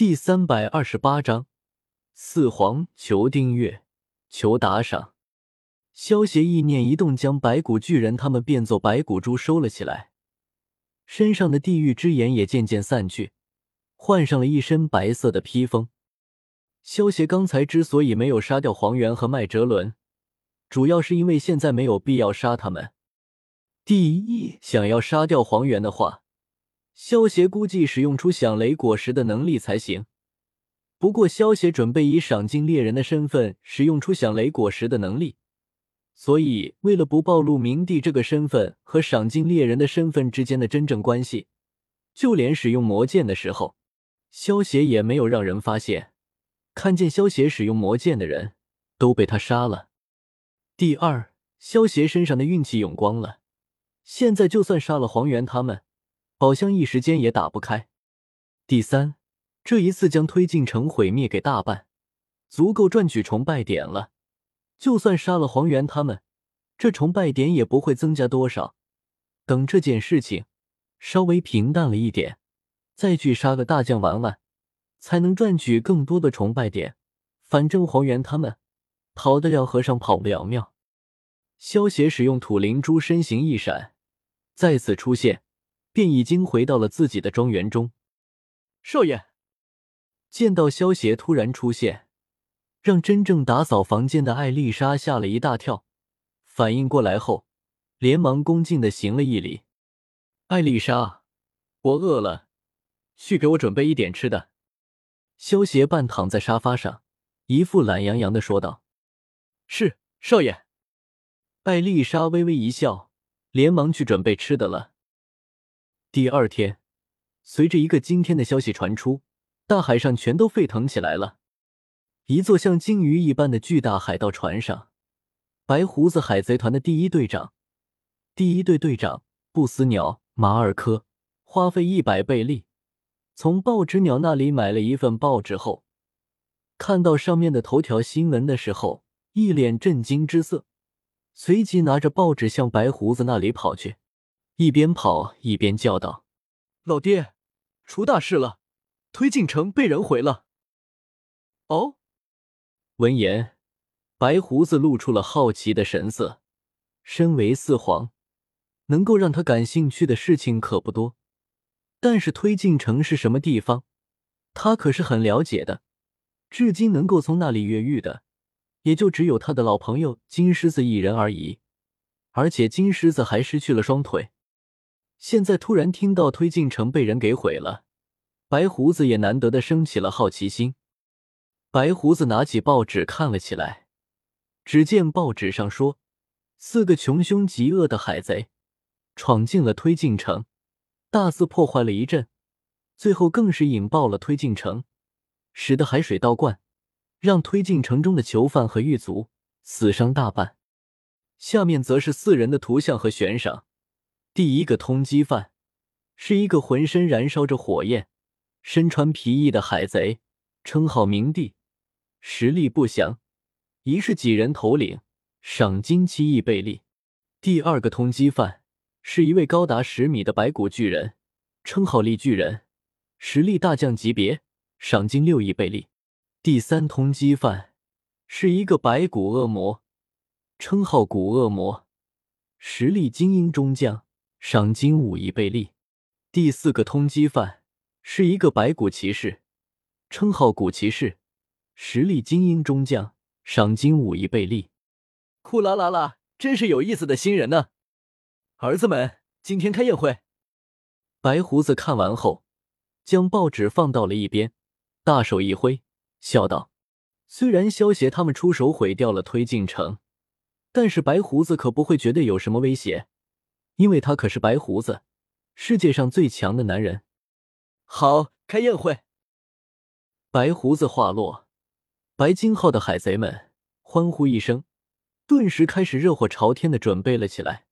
第三百二十八章，四皇求订阅，求打赏。萧协意念一动，将白骨巨人他们变作白骨猪收了起来，身上的地狱之眼也渐渐散去，换上了一身白色的披风。萧协刚才之所以没有杀掉黄猿和麦哲伦，主要是因为现在没有必要杀他们。第一，想要杀掉黄猿的话。萧协估计使用出响雷果实的能力才行。不过，萧协准备以赏金猎人的身份使用出响雷果实的能力，所以为了不暴露明帝这个身份和赏金猎人的身份之间的真正关系，就连使用魔剑的时候，萧协也没有让人发现。看见萧协使用魔剑的人都被他杀了。第二，萧协身上的运气用光了，现在就算杀了黄猿他们。宝箱一时间也打不开。第三，这一次将推进城毁灭给大半，足够赚取崇拜点了。就算杀了黄猿他们，这崇拜点也不会增加多少。等这件事情稍微平淡了一点，再去杀个大将玩玩，才能赚取更多的崇拜点。反正黄猿他们跑得了和尚跑不了庙。萧协使用土灵珠，身形一闪，再次出现。便已经回到了自己的庄园中。少爷见到萧协突然出现，让真正打扫房间的艾丽莎吓了一大跳。反应过来后，连忙恭敬的行了一礼。艾丽莎，我饿了，去给我准备一点吃的。萧协半躺在沙发上，一副懒洋洋的说道：“是，少爷。”艾丽莎微微一笑，连忙去准备吃的了。第二天，随着一个惊天的消息传出，大海上全都沸腾起来了。一座像鲸鱼一般的巨大海盗船上，白胡子海贼团的第一队长、第一队队长不死鸟马尔科，花费一百贝利，从报纸鸟那里买了一份报纸后，看到上面的头条新闻的时候，一脸震惊之色，随即拿着报纸向白胡子那里跑去。一边跑一边叫道：“老爹，出大事了！推进城被人毁了。”哦。闻言，白胡子露出了好奇的神色。身为四皇，能够让他感兴趣的事情可不多，但是推进城是什么地方，他可是很了解的。至今能够从那里越狱的，也就只有他的老朋友金狮子一人而已。而且金狮子还失去了双腿。现在突然听到推进城被人给毁了，白胡子也难得的升起了好奇心。白胡子拿起报纸看了起来，只见报纸上说，四个穷凶极恶的海贼闯进了推进城，大肆破坏了一阵，最后更是引爆了推进城，使得海水倒灌，让推进城中的囚犯和狱卒死伤大半。下面则是四人的图像和悬赏。第一个通缉犯是一个浑身燃烧着火焰、身穿皮衣的海贼，称号明帝，实力不详，疑是几人头领，赏金七亿贝利。第二个通缉犯是一位高达十米的白骨巨人，称号力巨人，实力大将级别，赏金六亿贝利。第三通缉犯是一个白骨恶魔，称号古恶魔，实力精英中将。赏金五亿贝利。第四个通缉犯是一个白骨骑士，称号古骑士，实力精英中将，赏金五亿贝利。库啦啦啦，真是有意思的新人呢！儿子们，今天开宴会。白胡子看完后，将报纸放到了一边，大手一挥，笑道：“虽然萧协他们出手毁掉了推进城，但是白胡子可不会觉得有什么威胁。”因为他可是白胡子，世界上最强的男人。好，开宴会。白胡子话落，白金号的海贼们欢呼一声，顿时开始热火朝天的准备了起来。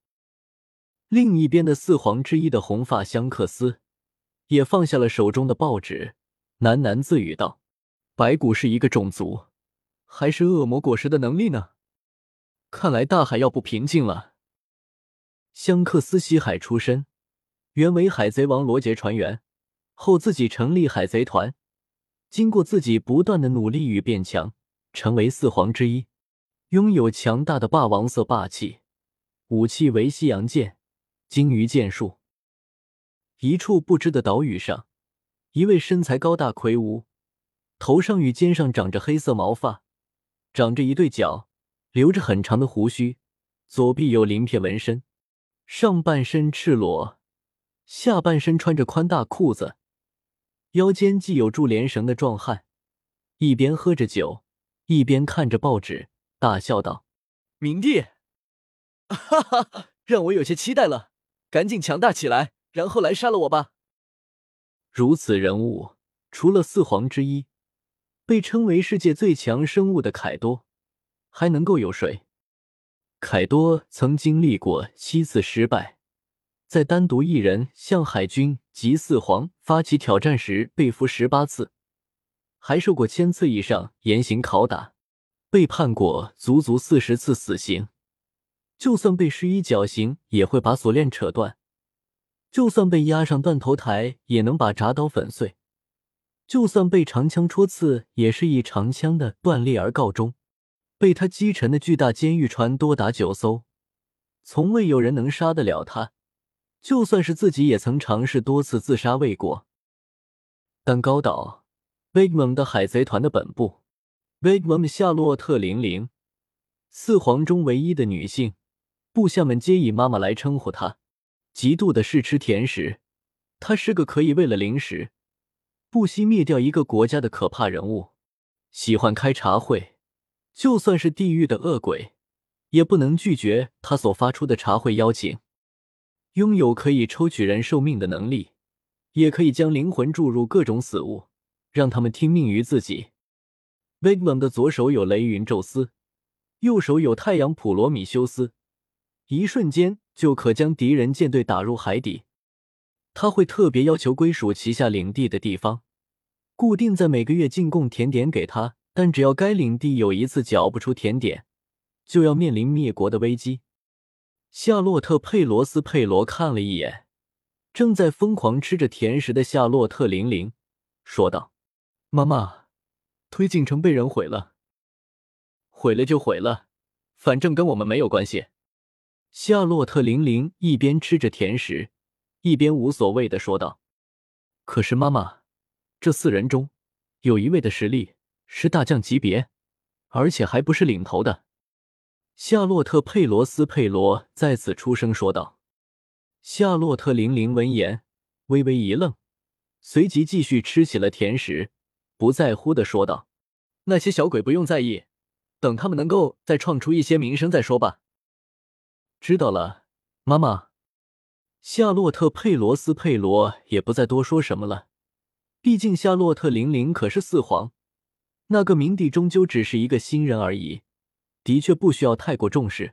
另一边的四皇之一的红发香克斯也放下了手中的报纸，喃喃自语道：“白骨是一个种族，还是恶魔果实的能力呢？看来大海要不平静了。”香克斯西海出身，原为海贼王罗杰船员，后自己成立海贼团，经过自己不断的努力与变强，成为四皇之一，拥有强大的霸王色霸气，武器为西洋剑、鲸鱼剑术。一处不知的岛屿上，一位身材高大魁梧，头上与肩上长着黑色毛发，长着一对角，留着很长的胡须，左臂有鳞片纹身，上半身赤裸，下半身穿着宽大裤子。腰间系有柱连绳的壮汉，一边喝着酒，一边看着报纸，大笑道：“明帝，哈哈，让我有些期待了，赶紧强大起来，然后来杀了我吧！”如此人物，除了四皇之一，被称为世界最强生物的凯多，还能够有谁？凯多曾经历过七次失败。在单独一人向海军及四皇发起挑战时，被俘十八次，还受过千次以上严刑拷打，被判过足足四十次死刑。就算被施以绞刑，也会把锁链扯断；就算被压上断头台，也能把铡刀粉碎；就算被长枪戳刺，也是以长枪的断裂而告终。被他击沉的巨大监狱船多达九艘，从未有人能杀得了他。就算是自己也曾尝试多次自杀未果，但高岛 Big Mom 的海贼团的本部 Big Mom 夏洛特玲玲，四皇中唯一的女性，部下们皆以妈妈来称呼她。极度的嗜吃甜食，她是个可以为了零食不惜灭掉一个国家的可怕人物。喜欢开茶会，就算是地狱的恶鬼，也不能拒绝他所发出的茶会邀请。拥有可以抽取人寿命的能力，也可以将灵魂注入各种死物，让他们听命于自己。v i g m a n 的左手有雷云宙斯，右手有太阳普罗米修斯，一瞬间就可将敌人舰队打入海底。他会特别要求归属旗下领地的地方，固定在每个月进贡甜点给他，但只要该领地有一次缴不出甜点，就要面临灭国的危机。夏洛特·佩罗斯·佩罗看了一眼正在疯狂吃着甜食的夏洛特·玲玲，说道：“妈妈，推进城被人毁了，毁了就毁了，反正跟我们没有关系。”夏洛特·玲玲一边吃着甜食，一边无所谓的说道：“可是妈妈，这四人中有一位的实力是大将级别，而且还不是领头的。”夏洛特·佩罗斯·佩罗再次出声说道。夏洛特·玲玲闻言微微一愣，随即继续吃起了甜食，不在乎的说道：“那些小鬼不用在意，等他们能够再创出一些名声再说吧。”知道了，妈妈。夏洛特·佩罗斯·佩罗也不再多说什么了，毕竟夏洛特·玲玲可是四皇，那个明帝终究只是一个新人而已。的确不需要太过重视。